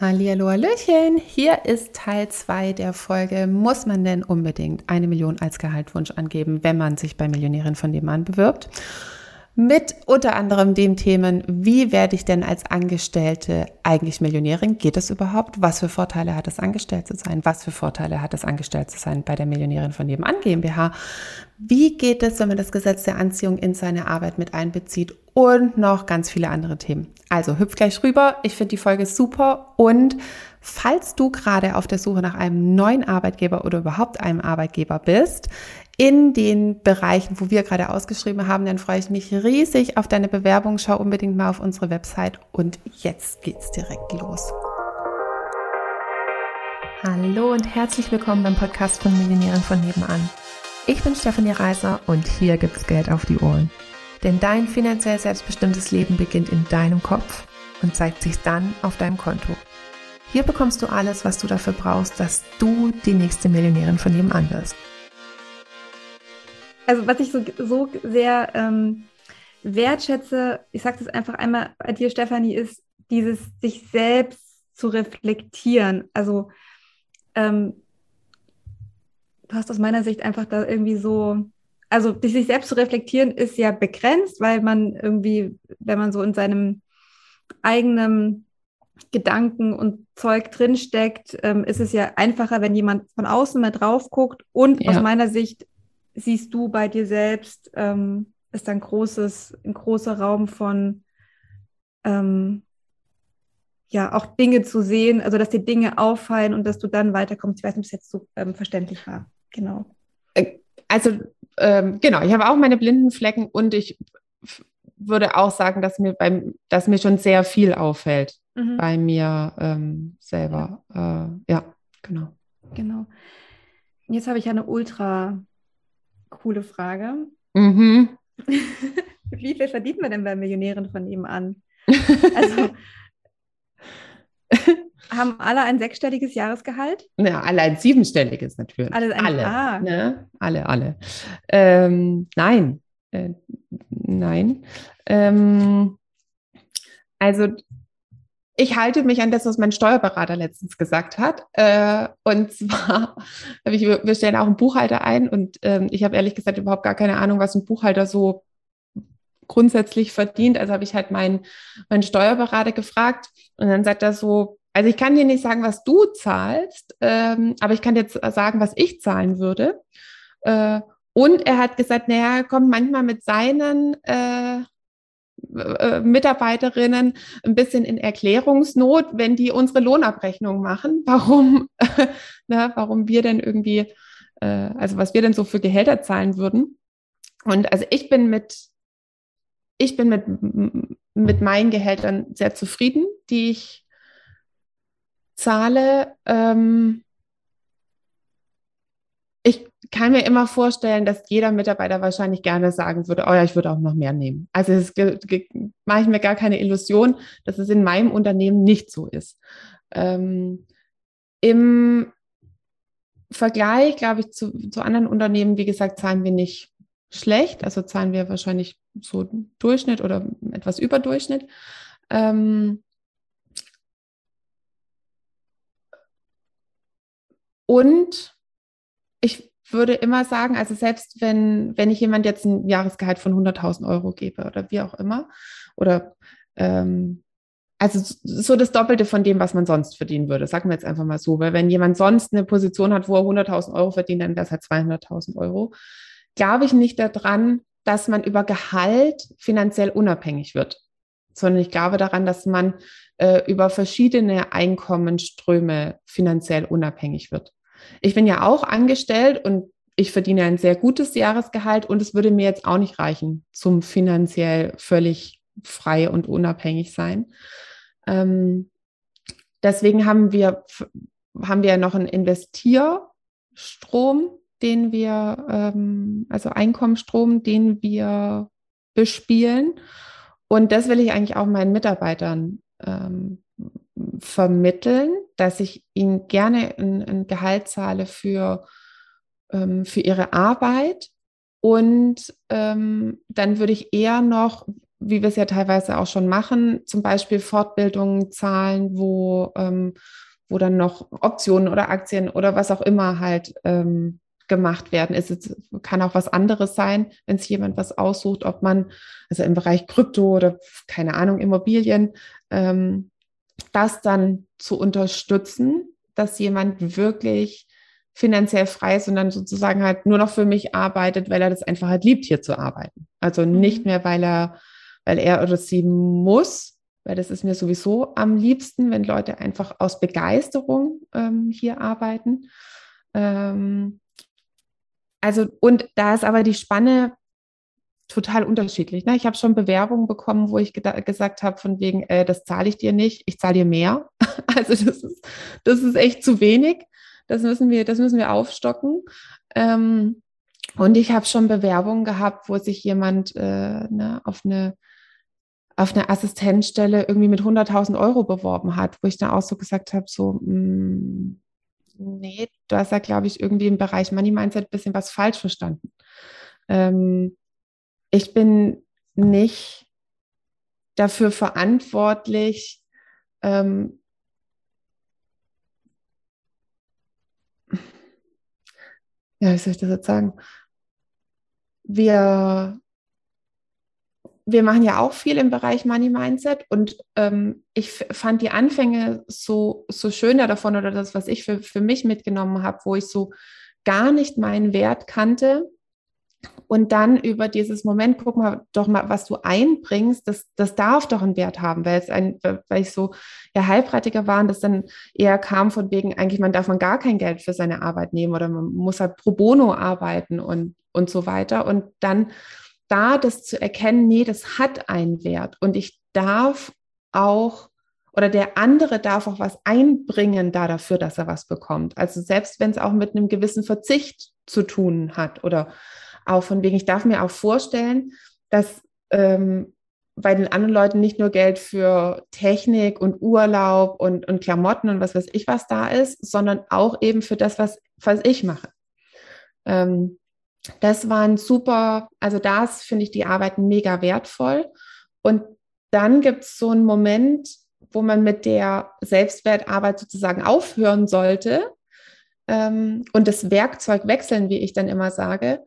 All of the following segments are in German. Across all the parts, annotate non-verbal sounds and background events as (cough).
Hallihallo, Hallöchen! Hier ist Teil 2 der Folge. Muss man denn unbedingt eine Million als Gehaltwunsch angeben, wenn man sich bei Millionärin von nebenan bewirbt? Mit unter anderem dem Themen, wie werde ich denn als Angestellte eigentlich Millionärin? Geht das überhaupt? Was für Vorteile hat es, angestellt zu sein? Was für Vorteile hat es, angestellt zu sein bei der Millionärin von nebenan GmbH? Wie geht es, wenn man das Gesetz der Anziehung in seine Arbeit mit einbezieht? Und noch ganz viele andere Themen. Also hüpf gleich rüber. Ich finde die Folge super. Und falls du gerade auf der Suche nach einem neuen Arbeitgeber oder überhaupt einem Arbeitgeber bist, in den Bereichen, wo wir gerade ausgeschrieben haben, dann freue ich mich riesig auf deine Bewerbung. Schau unbedingt mal auf unsere Website und jetzt geht's direkt los. Hallo und herzlich willkommen beim Podcast von Millionären von nebenan. Ich bin Stefanie Reiser und hier gibt's Geld auf die Ohren. Denn dein finanziell selbstbestimmtes Leben beginnt in deinem Kopf und zeigt sich dann auf deinem Konto. Hier bekommst du alles, was du dafür brauchst, dass du die nächste Millionärin von nebenan wirst also was ich so, so sehr ähm, wertschätze, ich sage das einfach einmal bei dir, Stefanie, ist dieses sich selbst zu reflektieren. Also ähm, du hast aus meiner Sicht einfach da irgendwie so, also sich selbst zu reflektieren ist ja begrenzt, weil man irgendwie, wenn man so in seinem eigenen Gedanken und Zeug drinsteckt, ähm, ist es ja einfacher, wenn jemand von außen mal drauf guckt. Und ja. aus meiner Sicht siehst du bei dir selbst, ähm, ist ein großes, ein großer Raum von ähm, ja auch Dinge zu sehen, also dass dir Dinge auffallen und dass du dann weiterkommst. Ich weiß nicht, ob es jetzt so ähm, verständlich war. Genau. Äh, also ähm, genau, ich habe auch meine blinden Flecken und ich würde auch sagen, dass mir beim, dass mir schon sehr viel auffällt mhm. bei mir ähm, selber. Ja. Äh, ja, genau. Genau. Jetzt habe ich eine ultra Coole Frage. Mhm. (laughs) Wie viel verdient man denn bei Millionären von nebenan? (laughs) Also haben alle ein sechsstelliges Jahresgehalt? Ja, alle ein siebenstelliges natürlich. Alle, alle, ah. ne? alle, alle. Ähm, nein, äh, nein. Ähm, also ich halte mich an das, was mein Steuerberater letztens gesagt hat. Äh, und (laughs) zwar ich, wir stellen auch einen Buchhalter ein und ähm, ich habe ehrlich gesagt überhaupt gar keine Ahnung, was ein Buchhalter so grundsätzlich verdient. Also habe ich halt meinen, meinen Steuerberater gefragt und dann sagt er so, also ich kann dir nicht sagen, was du zahlst, ähm, aber ich kann dir sagen, was ich zahlen würde. Äh, und er hat gesagt, naja, er kommt manchmal mit seinen äh, äh, Mitarbeiterinnen ein bisschen in Erklärungsnot, wenn die unsere Lohnabrechnung machen, (laughs) warum, (laughs) na, warum wir denn irgendwie, äh, also was wir denn so für Gehälter zahlen würden. Und also ich bin mit, ich bin mit, mit meinen Gehältern sehr zufrieden, die ich zahle. Ähm, ich kann mir immer vorstellen, dass jeder Mitarbeiter wahrscheinlich gerne sagen würde, oh ja, ich würde auch noch mehr nehmen. Also es mache ich mir gar keine Illusion, dass es in meinem Unternehmen nicht so ist. Ähm, Im Vergleich, glaube ich, zu, zu anderen Unternehmen, wie gesagt, zahlen wir nicht schlecht. Also zahlen wir wahrscheinlich so Durchschnitt oder etwas über Durchschnitt. Ähm, und ich würde immer sagen, also selbst wenn, wenn ich jemand jetzt ein Jahresgehalt von 100.000 Euro gebe oder wie auch immer, oder ähm, also so das Doppelte von dem, was man sonst verdienen würde, sagen wir jetzt einfach mal so, weil wenn jemand sonst eine Position hat, wo er 100.000 Euro verdient, dann wäre es halt 200.000 Euro, glaube ich nicht daran, dass man über Gehalt finanziell unabhängig wird, sondern ich glaube daran, dass man äh, über verschiedene Einkommensströme finanziell unabhängig wird. Ich bin ja auch angestellt und ich verdiene ein sehr gutes Jahresgehalt und es würde mir jetzt auch nicht reichen zum finanziell völlig frei und unabhängig sein. Ähm, deswegen haben wir, haben wir noch einen Investierstrom, den wir, ähm, also Einkommensstrom, den wir bespielen. Und das will ich eigentlich auch meinen Mitarbeitern ähm, vermitteln, dass ich ihnen gerne ein, ein Gehalt zahle für, ähm, für ihre Arbeit. Und ähm, dann würde ich eher noch, wie wir es ja teilweise auch schon machen, zum Beispiel Fortbildungen zahlen, wo, ähm, wo dann noch Optionen oder Aktien oder was auch immer halt ähm, gemacht werden. Es ist, kann auch was anderes sein, wenn sich jemand was aussucht, ob man, also im Bereich Krypto oder keine Ahnung, Immobilien, ähm, das dann zu unterstützen, dass jemand wirklich finanziell frei ist und dann sozusagen halt nur noch für mich arbeitet, weil er das einfach halt liebt, hier zu arbeiten. Also mhm. nicht mehr, weil er, weil er oder sie muss, weil das ist mir sowieso am liebsten, wenn Leute einfach aus Begeisterung ähm, hier arbeiten. Ähm, also, und da ist aber die Spanne total unterschiedlich. Ne? Ich habe schon Bewerbungen bekommen, wo ich gesagt habe, von wegen, äh, das zahle ich dir nicht, ich zahle dir mehr. (laughs) also das ist, das ist echt zu wenig. Das müssen wir, das müssen wir aufstocken. Ähm, und ich habe schon Bewerbungen gehabt, wo sich jemand äh, ne, auf eine auf eine Assistenzstelle irgendwie mit 100.000 Euro beworben hat, wo ich dann auch so gesagt habe, so, mh, mm, nee, du hast ja, glaube ich, irgendwie im Bereich Money Mindset ein bisschen was falsch verstanden. Ähm, ich bin nicht dafür verantwortlich, ähm, ja, wie soll ich das jetzt sagen? Wir wir machen ja auch viel im Bereich Money Mindset und ähm, ich fand die Anfänge so, so schöner davon oder das, was ich für, für mich mitgenommen habe, wo ich so gar nicht meinen Wert kannte und dann über dieses Moment, guck mal doch mal, was du einbringst, das, das darf doch einen Wert haben, weil es ein, weil ich so ja Heilpraktiker war und das dann eher kam von wegen, eigentlich man darf man gar kein Geld für seine Arbeit nehmen oder man muss halt pro bono arbeiten und, und so weiter. Und dann da das zu erkennen, nee, das hat einen Wert. Und ich darf auch oder der andere darf auch was einbringen da dafür, dass er was bekommt. Also selbst wenn es auch mit einem gewissen Verzicht zu tun hat oder auch von wegen, ich darf mir auch vorstellen, dass ähm, bei den anderen Leuten nicht nur Geld für Technik und Urlaub und, und Klamotten und was weiß ich was da ist, sondern auch eben für das, was, was ich mache. Ähm, das waren super, also das finde ich die Arbeit mega wertvoll. Und dann gibt es so einen Moment, wo man mit der Selbstwertarbeit sozusagen aufhören sollte ähm, und das Werkzeug wechseln, wie ich dann immer sage,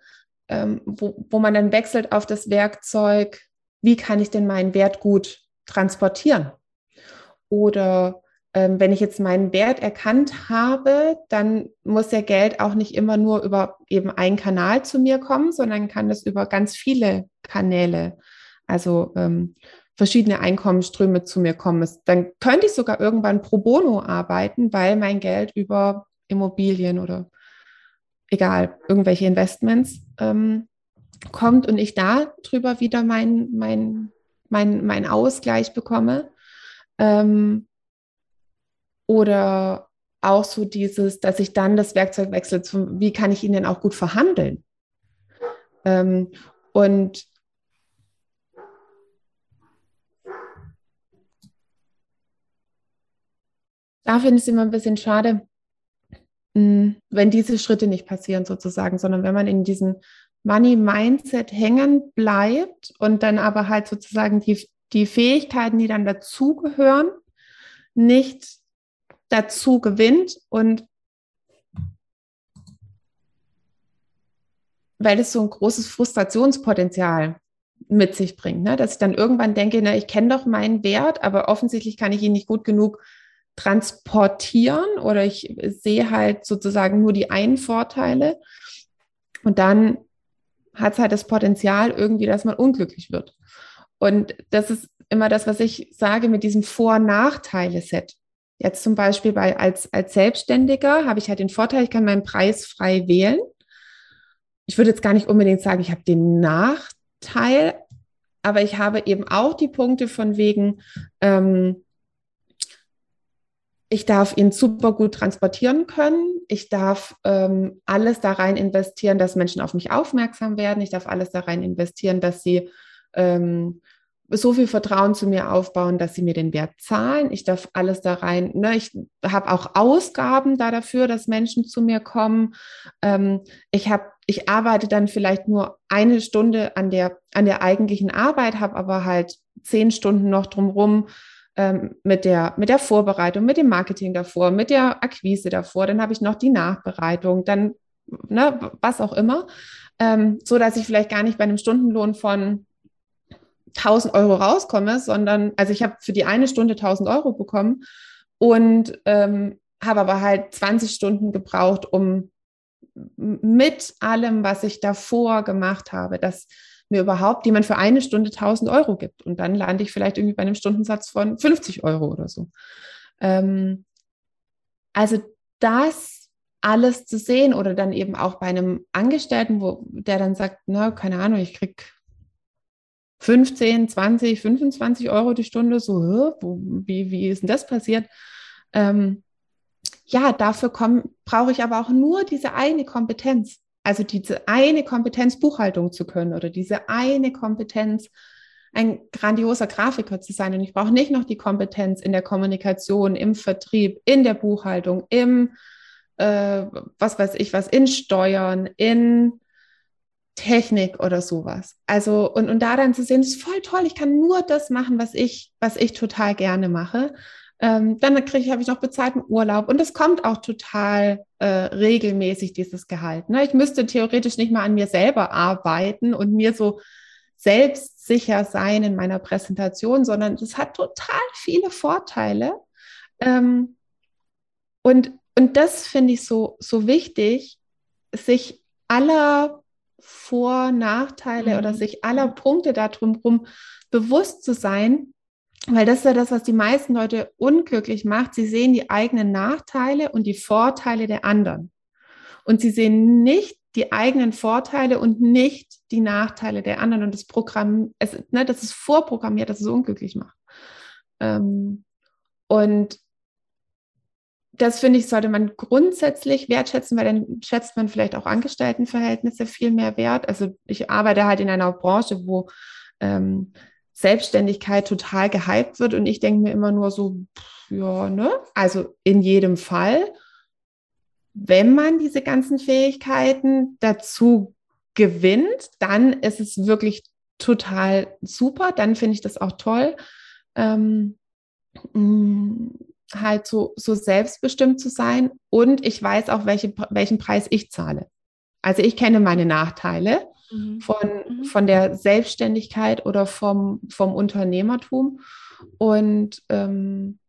ähm, wo, wo man dann wechselt auf das Werkzeug, wie kann ich denn meinen Wert gut transportieren? Oder ähm, wenn ich jetzt meinen Wert erkannt habe, dann muss ja Geld auch nicht immer nur über eben einen Kanal zu mir kommen, sondern kann das über ganz viele Kanäle, also ähm, verschiedene Einkommensströme zu mir kommen. Dann könnte ich sogar irgendwann pro bono arbeiten, weil mein Geld über Immobilien oder egal, irgendwelche Investments ähm, kommt und ich da drüber wieder meinen mein, mein, mein Ausgleich bekomme. Ähm, oder auch so dieses, dass ich dann das Werkzeug wechsle, zum, wie kann ich ihn denn auch gut verhandeln? Ähm, und da finde ich es immer ein bisschen schade, wenn diese Schritte nicht passieren sozusagen, sondern wenn man in diesem Money-Mindset hängen bleibt und dann aber halt sozusagen die, die Fähigkeiten, die dann dazugehören, nicht dazu gewinnt und weil es so ein großes Frustrationspotenzial mit sich bringt, ne? dass ich dann irgendwann denke, na, ich kenne doch meinen Wert, aber offensichtlich kann ich ihn nicht gut genug transportieren oder ich sehe halt sozusagen nur die einen Vorteile und dann hat es halt das Potenzial irgendwie, dass man unglücklich wird. Und das ist immer das, was ich sage mit diesem Vor-Nachteile-Set. Jetzt zum Beispiel bei, als, als Selbstständiger habe ich halt den Vorteil, ich kann meinen Preis frei wählen. Ich würde jetzt gar nicht unbedingt sagen, ich habe den Nachteil, aber ich habe eben auch die Punkte von wegen, ähm, ich darf ihn super gut transportieren können. Ich darf ähm, alles da rein investieren, dass Menschen auf mich aufmerksam werden. Ich darf alles da rein investieren, dass sie ähm, so viel Vertrauen zu mir aufbauen, dass sie mir den Wert zahlen. Ich darf alles da rein. Ne? Ich habe auch Ausgaben da dafür, dass Menschen zu mir kommen. Ähm, ich habe, ich arbeite dann vielleicht nur eine Stunde an der an der eigentlichen Arbeit, habe aber halt zehn Stunden noch drumherum ähm, mit der mit der Vorbereitung, mit dem Marketing davor, mit der Akquise davor. Dann habe ich noch die Nachbereitung, dann ne, was auch immer, ähm, so dass ich vielleicht gar nicht bei einem Stundenlohn von 1000 Euro rauskomme, sondern, also ich habe für die eine Stunde 1000 Euro bekommen und ähm, habe aber halt 20 Stunden gebraucht, um mit allem, was ich davor gemacht habe, dass mir überhaupt jemand für eine Stunde 1000 Euro gibt. Und dann lande ich vielleicht irgendwie bei einem Stundensatz von 50 Euro oder so. Ähm, also das alles zu sehen oder dann eben auch bei einem Angestellten, wo der dann sagt, na, keine Ahnung, ich kriege 15, 20, 25 Euro die Stunde, so, wie, wie ist denn das passiert? Ähm, ja, dafür brauche ich aber auch nur diese eine Kompetenz. Also diese eine Kompetenz, Buchhaltung zu können oder diese eine Kompetenz, ein grandioser Grafiker zu sein. Und ich brauche nicht noch die Kompetenz in der Kommunikation, im Vertrieb, in der Buchhaltung, im, äh, was weiß ich was, in Steuern, in Technik oder sowas. Also, und, und da dann zu sehen, ist voll toll, ich kann nur das machen, was ich, was ich total gerne mache. Ähm, dann kriege ich, habe ich noch bezahlten Urlaub und es kommt auch total äh, regelmäßig, dieses Gehalt. Ne? Ich müsste theoretisch nicht mal an mir selber arbeiten und mir so selbstsicher sein in meiner Präsentation, sondern es hat total viele Vorteile. Ähm, und, und das finde ich so, so wichtig, sich aller vor-, Nachteile mhm. oder sich aller Punkte darum bewusst zu sein, weil das ist ja das, was die meisten Leute unglücklich macht. Sie sehen die eigenen Nachteile und die Vorteile der anderen. Und sie sehen nicht die eigenen Vorteile und nicht die Nachteile der anderen. Und das Programm, es, ne, das ist vorprogrammiert, dass es unglücklich macht. Ähm, und das finde ich, sollte man grundsätzlich wertschätzen, weil dann schätzt man vielleicht auch Angestelltenverhältnisse viel mehr wert. Also ich arbeite halt in einer Branche, wo ähm, Selbstständigkeit total gehypt wird und ich denke mir immer nur so, pff, ja, ne? Also in jedem Fall, wenn man diese ganzen Fähigkeiten dazu gewinnt, dann ist es wirklich total super. Dann finde ich das auch toll. Ähm, mm, halt so, so selbstbestimmt zu sein und ich weiß auch, welche, welchen Preis ich zahle. Also ich kenne meine Nachteile mhm. von, mhm. von der Selbstständigkeit oder vom, vom Unternehmertum. Und ähm,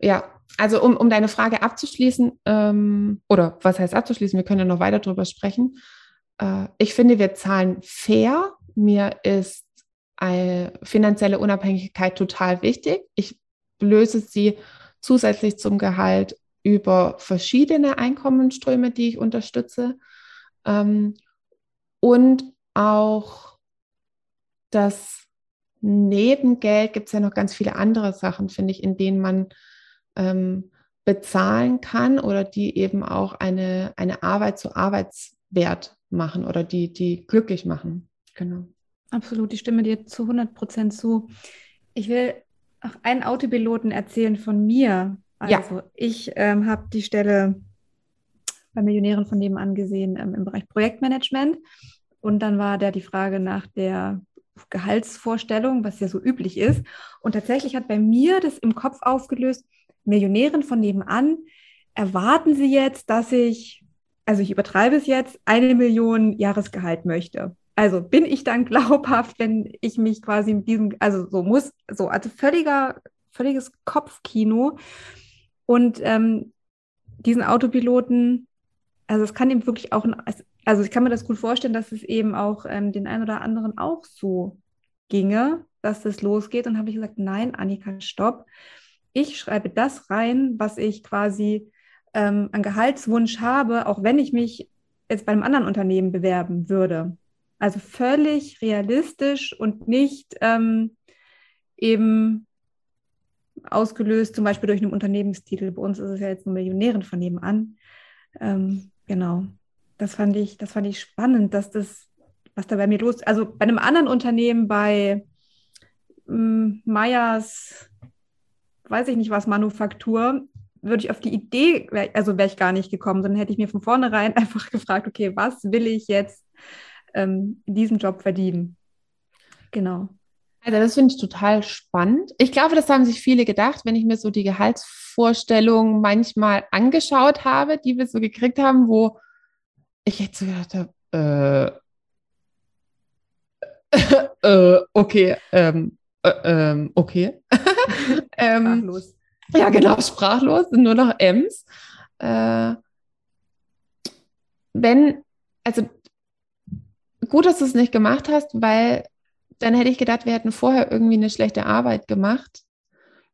ja, also um, um deine Frage abzuschließen, ähm, oder was heißt abzuschließen, wir können ja noch weiter darüber sprechen. Äh, ich finde, wir zahlen fair. Mir ist eine finanzielle Unabhängigkeit total wichtig. Ich löse sie zusätzlich zum Gehalt über verschiedene Einkommensströme, die ich unterstütze. Ähm, und auch das Nebengeld gibt es ja noch ganz viele andere Sachen, finde ich, in denen man ähm, bezahlen kann oder die eben auch eine, eine Arbeit zu Arbeitswert machen oder die, die glücklich machen. Genau. Absolut, ich stimme dir zu 100 Prozent zu. Ich will auch einen Autopiloten erzählen von mir. Also ja. ich ähm, habe die Stelle bei Millionären von nebenan gesehen ähm, im Bereich Projektmanagement. Und dann war da die Frage nach der Gehaltsvorstellung, was ja so üblich ist. Und tatsächlich hat bei mir das im Kopf aufgelöst, Millionären von nebenan, erwarten Sie jetzt, dass ich, also ich übertreibe es jetzt, eine Million Jahresgehalt möchte. Also bin ich dann (laughs) glaubhaft, wenn ich mich quasi mit diesem, also so muss, so, also völliger, völliges Kopfkino. Und ähm, diesen Autopiloten, also es kann ihm wirklich auch, also ich kann mir das gut vorstellen, dass es eben auch ähm, den einen oder anderen auch so ginge, dass das losgeht. Und habe ich gesagt, nein, Annika, stopp. Ich schreibe das rein, was ich quasi ähm, an Gehaltswunsch habe, auch wenn ich mich jetzt bei einem anderen Unternehmen bewerben würde. Also völlig realistisch und nicht ähm, eben ausgelöst, zum Beispiel durch einen Unternehmenstitel. Bei uns ist es ja jetzt nur Millionären von nebenan. Ähm, genau. Das fand ich, das fand ich spannend, dass das, was da bei mir los, also bei einem anderen Unternehmen, bei hm, Meyers, weiß ich nicht was, Manufaktur, würde ich auf die Idee, also wäre ich gar nicht gekommen, sondern hätte ich mir von vornherein (laughs) einfach gefragt, okay, was will ich jetzt ähm, in diesem Job verdienen? Genau. Also das finde ich total spannend. Ich glaube, das haben sich viele gedacht, wenn ich mir so die Gehaltsvorstellungen manchmal angeschaut habe, die wir so gekriegt haben, wo ich jetzt so gedacht habe, äh, (laughs) äh, okay, ähm, äh, ähm, okay. (laughs) ähm, sprachlos. Ja, genau, sprachlos, sind nur noch M's. Äh, wenn, also gut, dass du es nicht gemacht hast, weil dann hätte ich gedacht, wir hätten vorher irgendwie eine schlechte Arbeit gemacht,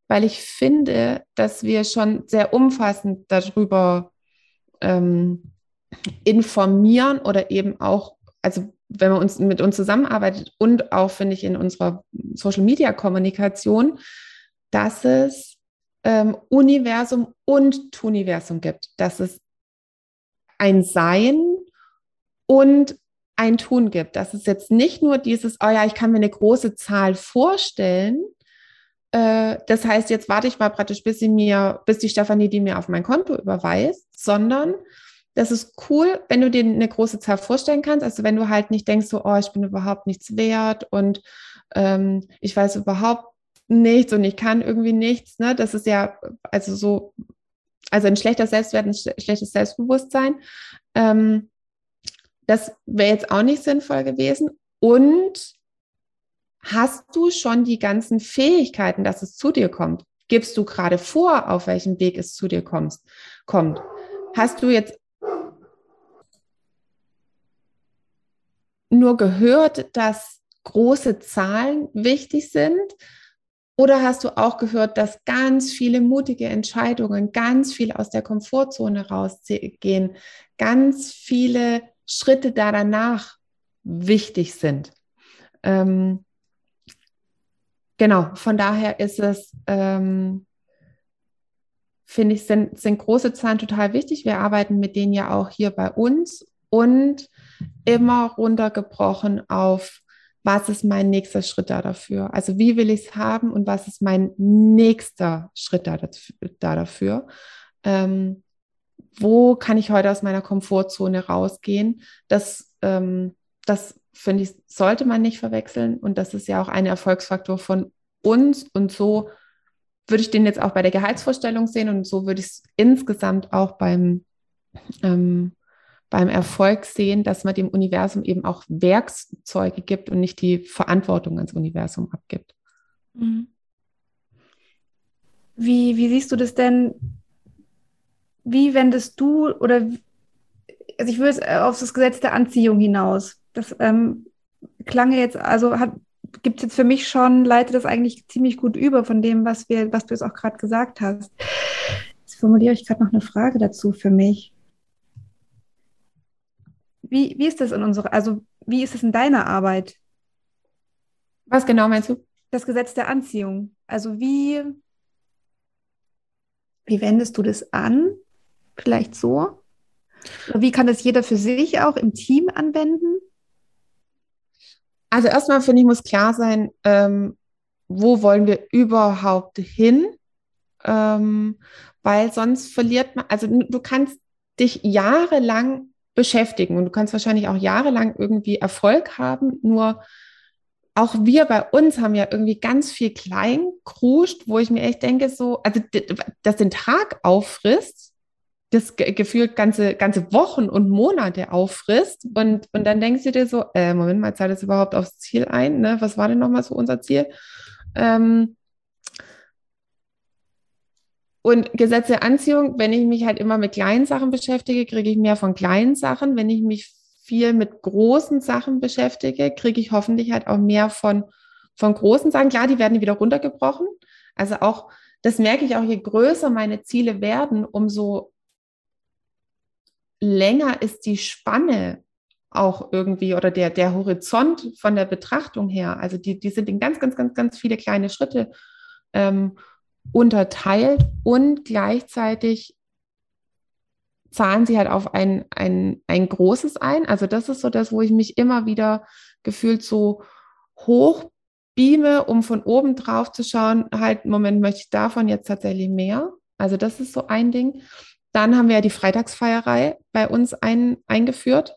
weil ich finde, dass wir schon sehr umfassend darüber ähm, informieren oder eben auch, also wenn man uns mit uns zusammenarbeitet und auch, finde ich, in unserer Social-Media-Kommunikation, dass es ähm, Universum und Tuniversum gibt, dass es ein Sein und ein Tun gibt. Dass es jetzt nicht nur dieses, oh ja, ich kann mir eine große Zahl vorstellen. Äh, das heißt, jetzt warte ich mal praktisch, bis sie mir, bis die Stefanie die mir auf mein Konto überweist, sondern das ist cool, wenn du dir eine große Zahl vorstellen kannst. Also wenn du halt nicht denkst, so, oh, ich bin überhaupt nichts wert und ähm, ich weiß überhaupt nichts und ich kann irgendwie nichts. Ne? Das ist ja also so, also ein schlechter Selbstwert, ein schlechtes Selbstbewusstsein. Ähm, das wäre jetzt auch nicht sinnvoll gewesen. Und hast du schon die ganzen Fähigkeiten, dass es zu dir kommt? Gibst du gerade vor, auf welchem Weg es zu dir kommst, kommt? Hast du jetzt nur gehört, dass große Zahlen wichtig sind? Oder hast du auch gehört, dass ganz viele mutige Entscheidungen, ganz viel aus der Komfortzone rausgehen, ganz viele Schritte da danach wichtig sind? Ähm, genau, von daher ist es, ähm, finde ich, sind, sind große Zahlen total wichtig. Wir arbeiten mit denen ja auch hier bei uns und immer runtergebrochen auf, was ist mein nächster Schritt da dafür? Also wie will ich es haben und was ist mein nächster Schritt da, da dafür? Ähm, wo kann ich heute aus meiner Komfortzone rausgehen? Das, ähm, das finde ich, sollte man nicht verwechseln und das ist ja auch ein Erfolgsfaktor von uns und so würde ich den jetzt auch bei der Gehaltsvorstellung sehen und so würde ich es insgesamt auch beim ähm, beim Erfolg sehen, dass man dem Universum eben auch Werkzeuge gibt und nicht die Verantwortung ans Universum abgibt. Mhm. Wie, wie siehst du das denn? Wie wendest du oder also ich würde es auf das Gesetz der Anziehung hinaus. Das ähm, klang jetzt, also gibt es jetzt für mich schon, leitet das eigentlich ziemlich gut über von dem, was wir, was du jetzt auch gerade gesagt hast. Jetzt formuliere ich gerade noch eine Frage dazu für mich. Wie, wie ist das in unserer, also wie ist es in deiner Arbeit? Was genau meinst du? Das Gesetz der Anziehung. Also wie, wie wendest du das an? Vielleicht so? Wie kann das jeder für sich auch im Team anwenden? Also erstmal finde ich, muss klar sein, ähm, wo wollen wir überhaupt hin? Ähm, weil sonst verliert man, also du kannst dich jahrelang beschäftigen. Und du kannst wahrscheinlich auch jahrelang irgendwie Erfolg haben, nur auch wir bei uns haben ja irgendwie ganz viel klein kruscht, wo ich mir echt denke, so, also das den Tag auffrisst, das gefühlt ganze, ganze Wochen und Monate auffrisst. Und, und dann denkst du dir so, äh, Moment mal, zahlt das überhaupt aufs Ziel ein? Ne? Was war denn nochmal so unser Ziel? Ähm, und Gesetz der Anziehung, wenn ich mich halt immer mit kleinen Sachen beschäftige, kriege ich mehr von kleinen Sachen. Wenn ich mich viel mit großen Sachen beschäftige, kriege ich hoffentlich halt auch mehr von, von großen Sachen. Klar, die werden wieder runtergebrochen. Also auch, das merke ich auch, je größer meine Ziele werden, umso länger ist die Spanne auch irgendwie oder der, der Horizont von der Betrachtung her. Also die, die sind in ganz, ganz, ganz, ganz viele kleine Schritte. Ähm, unterteilt und gleichzeitig zahlen sie halt auf ein, ein, ein großes ein. Also das ist so das, wo ich mich immer wieder gefühlt so hoch beame, um von oben drauf zu schauen, halt, Moment, möchte ich davon jetzt tatsächlich mehr? Also das ist so ein Ding. Dann haben wir ja die Freitagsfeierei bei uns ein, eingeführt,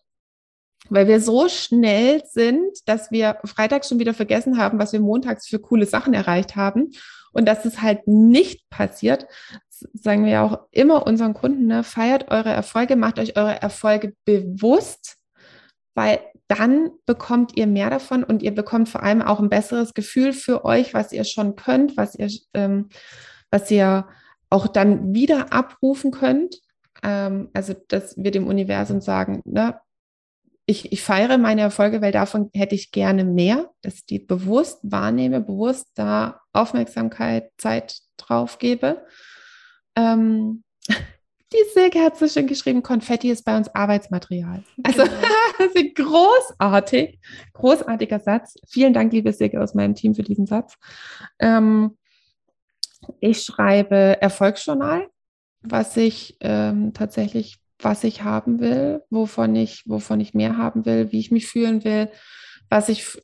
weil wir so schnell sind, dass wir freitags schon wieder vergessen haben, was wir montags für coole Sachen erreicht haben. Und dass es halt nicht passiert, sagen wir auch immer unseren Kunden, ne, feiert eure Erfolge, macht euch eure Erfolge bewusst, weil dann bekommt ihr mehr davon und ihr bekommt vor allem auch ein besseres Gefühl für euch, was ihr schon könnt, was ihr, ähm, was ihr auch dann wieder abrufen könnt. Ähm, also, dass wir dem Universum sagen, ne, ich, ich feiere meine Erfolge, weil davon hätte ich gerne mehr, dass ich die bewusst wahrnehme, bewusst da Aufmerksamkeit, Zeit drauf gebe. Ähm, (laughs) die Silke hat so schön geschrieben, Konfetti ist bei uns Arbeitsmaterial. Also genau. (laughs) das ist großartig, großartiger Satz. Vielen Dank, liebe Silke aus meinem Team für diesen Satz. Ähm, ich schreibe Erfolgsjournal, was ich ähm, tatsächlich was ich haben will, wovon ich, wovon ich mehr haben will, wie ich mich fühlen will, was ich,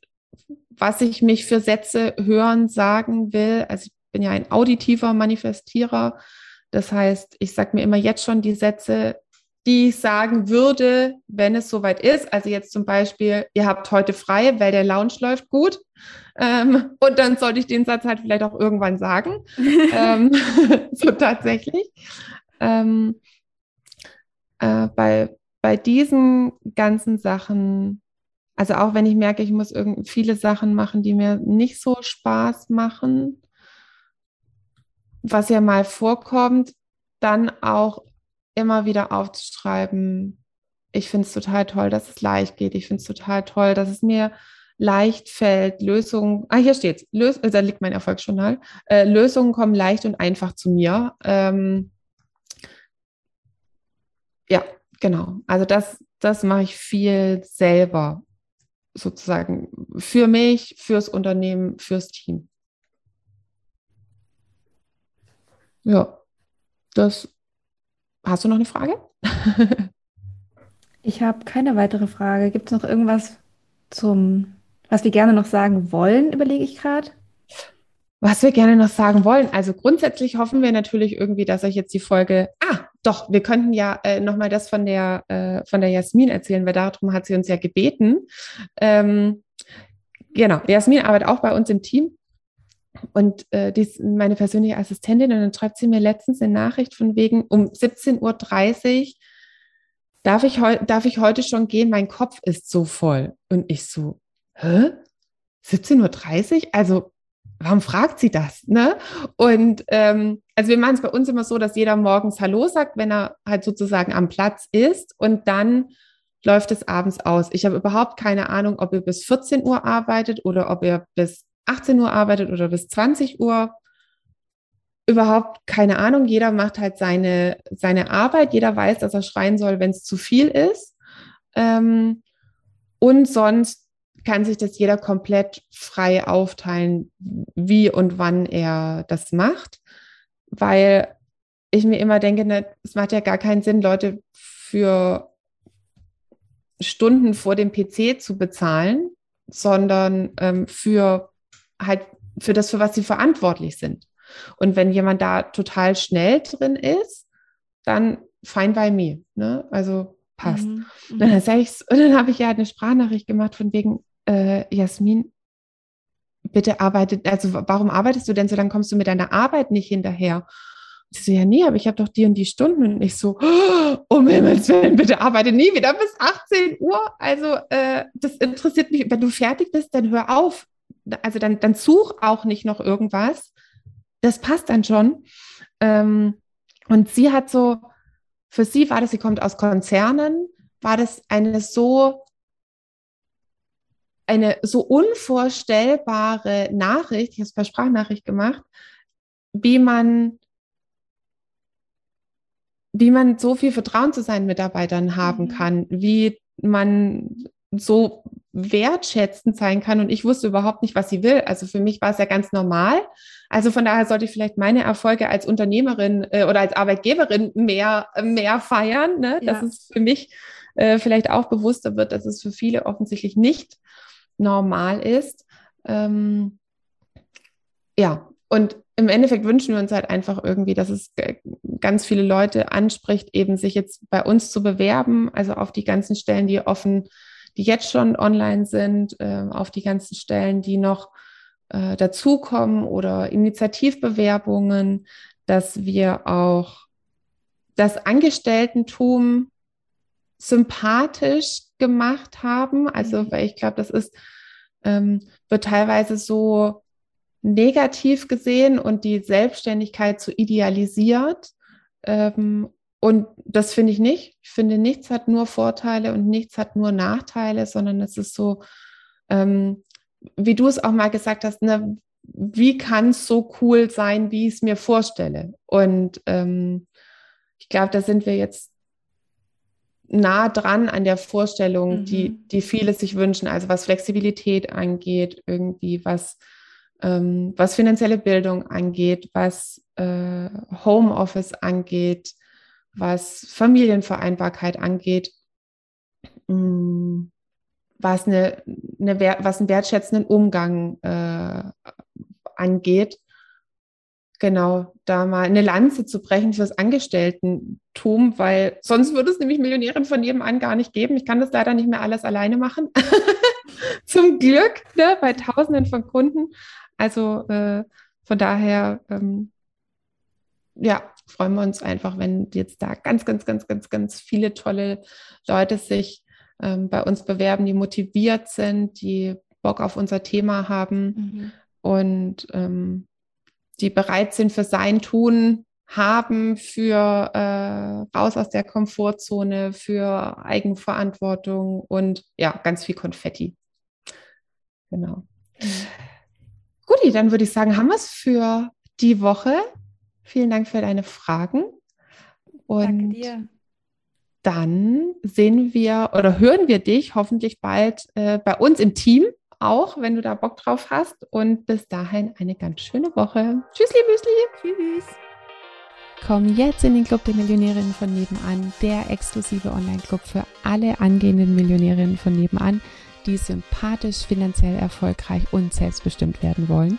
was ich mich für Sätze hören, sagen will. Also ich bin ja ein auditiver Manifestierer. Das heißt, ich sage mir immer jetzt schon die Sätze, die ich sagen würde, wenn es soweit ist. Also jetzt zum Beispiel, ihr habt heute frei, weil der Lounge läuft gut. Ähm, und dann sollte ich den Satz halt vielleicht auch irgendwann sagen. (laughs) ähm, (laughs) so tatsächlich. Ähm, äh, bei, bei diesen ganzen Sachen, also auch wenn ich merke, ich muss irgend viele Sachen machen, die mir nicht so Spaß machen, was ja mal vorkommt, dann auch immer wieder aufzuschreiben, ich finde es total toll, dass es leicht geht. Ich finde es total toll, dass es mir leicht fällt. Lösungen, ah, hier steht's, Lös da liegt mein Erfolgsjournal. Äh, Lösungen kommen leicht und einfach zu mir. Ähm, ja, genau. Also das, das mache ich viel selber, sozusagen für mich, fürs Unternehmen, fürs Team. Ja, das. Hast du noch eine Frage? ich habe keine weitere Frage. Gibt es noch irgendwas zum, was wir gerne noch sagen wollen, überlege ich gerade? Was wir gerne noch sagen wollen. Also grundsätzlich hoffen wir natürlich irgendwie, dass euch jetzt die Folge. Ah, doch, wir könnten ja äh, nochmal das von der, äh, von der Jasmin erzählen, weil darum hat sie uns ja gebeten. Ähm, genau, Jasmin arbeitet auch bei uns im Team. Und äh, die ist meine persönliche Assistentin. Und dann schreibt sie mir letztens eine Nachricht von wegen um 17.30 Uhr, darf ich, darf ich heute schon gehen? Mein Kopf ist so voll. Und ich so, hä? 17.30 Uhr? Also warum fragt sie das? Ne? Und ähm, also wir machen es bei uns immer so, dass jeder morgens Hallo sagt, wenn er halt sozusagen am Platz ist und dann läuft es abends aus. Ich habe überhaupt keine Ahnung, ob ihr bis 14 Uhr arbeitet oder ob ihr bis 18 Uhr arbeitet oder bis 20 Uhr. Überhaupt keine Ahnung. Jeder macht halt seine, seine Arbeit. Jeder weiß, dass er schreien soll, wenn es zu viel ist. Ähm, und sonst kann sich das jeder komplett frei aufteilen, wie und wann er das macht, weil ich mir immer denke, ne, es macht ja gar keinen Sinn, Leute für Stunden vor dem PC zu bezahlen, sondern ähm, für halt für das, für was sie verantwortlich sind. Und wenn jemand da total schnell drin ist, dann fein bei mir. Ne? Also passt. Mhm. Und dann, dann habe ich ja eine Sprachnachricht gemacht von wegen, äh, Jasmin, bitte arbeitet, also warum arbeitest du denn so, dann kommst du mit deiner Arbeit nicht hinterher. Und sie so, ja, nee, aber ich habe doch die und die Stunden. Und ich so, oh, um Himmels Willen, bitte arbeite nie wieder bis 18 Uhr. Also äh, das interessiert mich. Wenn du fertig bist, dann hör auf. Also dann, dann such auch nicht noch irgendwas. Das passt dann schon. Ähm, und sie hat so, für sie war das, sie kommt aus Konzernen, war das eine so eine so unvorstellbare Nachricht, ich habe es per Sprachnachricht gemacht, wie man, wie man so viel Vertrauen zu seinen Mitarbeitern haben mhm. kann, wie man so wertschätzend sein kann. Und ich wusste überhaupt nicht, was sie will. Also für mich war es ja ganz normal. Also von daher sollte ich vielleicht meine Erfolge als Unternehmerin äh, oder als Arbeitgeberin mehr, mehr feiern, ne? Ja. dass es für mich äh, vielleicht auch bewusster wird, dass es für viele offensichtlich nicht normal ist. Ähm, ja, und im Endeffekt wünschen wir uns halt einfach irgendwie, dass es ganz viele Leute anspricht, eben sich jetzt bei uns zu bewerben, also auf die ganzen Stellen, die offen, die jetzt schon online sind, äh, auf die ganzen Stellen, die noch äh, dazukommen oder Initiativbewerbungen, dass wir auch das Angestelltentum sympathisch gemacht haben. Also, mhm. weil ich glaube, das ist, ähm, wird teilweise so negativ gesehen und die Selbstständigkeit so idealisiert. Ähm, und das finde ich nicht. Ich finde, nichts hat nur Vorteile und nichts hat nur Nachteile, sondern es ist so, ähm, wie du es auch mal gesagt hast, ne, wie kann es so cool sein, wie ich es mir vorstelle? Und ähm, ich glaube, da sind wir jetzt nah dran an der Vorstellung, mhm. die, die viele sich wünschen, also was Flexibilität angeht, irgendwie was ähm, was finanzielle Bildung angeht, was äh, Homeoffice angeht, was Familienvereinbarkeit angeht, mm, was, eine, eine, was einen wertschätzenden Umgang äh, angeht. Genau, da mal eine Lanze zu brechen fürs Angestelltentum, weil sonst würde es nämlich Millionären von nebenan gar nicht geben. Ich kann das leider nicht mehr alles alleine machen. (laughs) Zum Glück, ne, bei Tausenden von Kunden. Also äh, von daher, ähm, ja, freuen wir uns einfach, wenn jetzt da ganz, ganz, ganz, ganz, ganz viele tolle Leute sich ähm, bei uns bewerben, die motiviert sind, die Bock auf unser Thema haben mhm. und ähm, die bereit sind für sein Tun haben, für äh, raus aus der Komfortzone, für Eigenverantwortung und ja, ganz viel Konfetti. Genau. Mhm. Guti, dann würde ich sagen, haben wir es für die Woche. Vielen Dank für deine Fragen. Und Danke dir. Dann sehen wir oder hören wir dich hoffentlich bald äh, bei uns im Team auch, wenn du da Bock drauf hast. Und bis dahin eine ganz schöne Woche. Tschüssli, Müsli. Tschüss. Komm jetzt in den Club der Millionärinnen von nebenan, der exklusive Online-Club für alle angehenden Millionärinnen von nebenan die sympathisch, finanziell erfolgreich und selbstbestimmt werden wollen.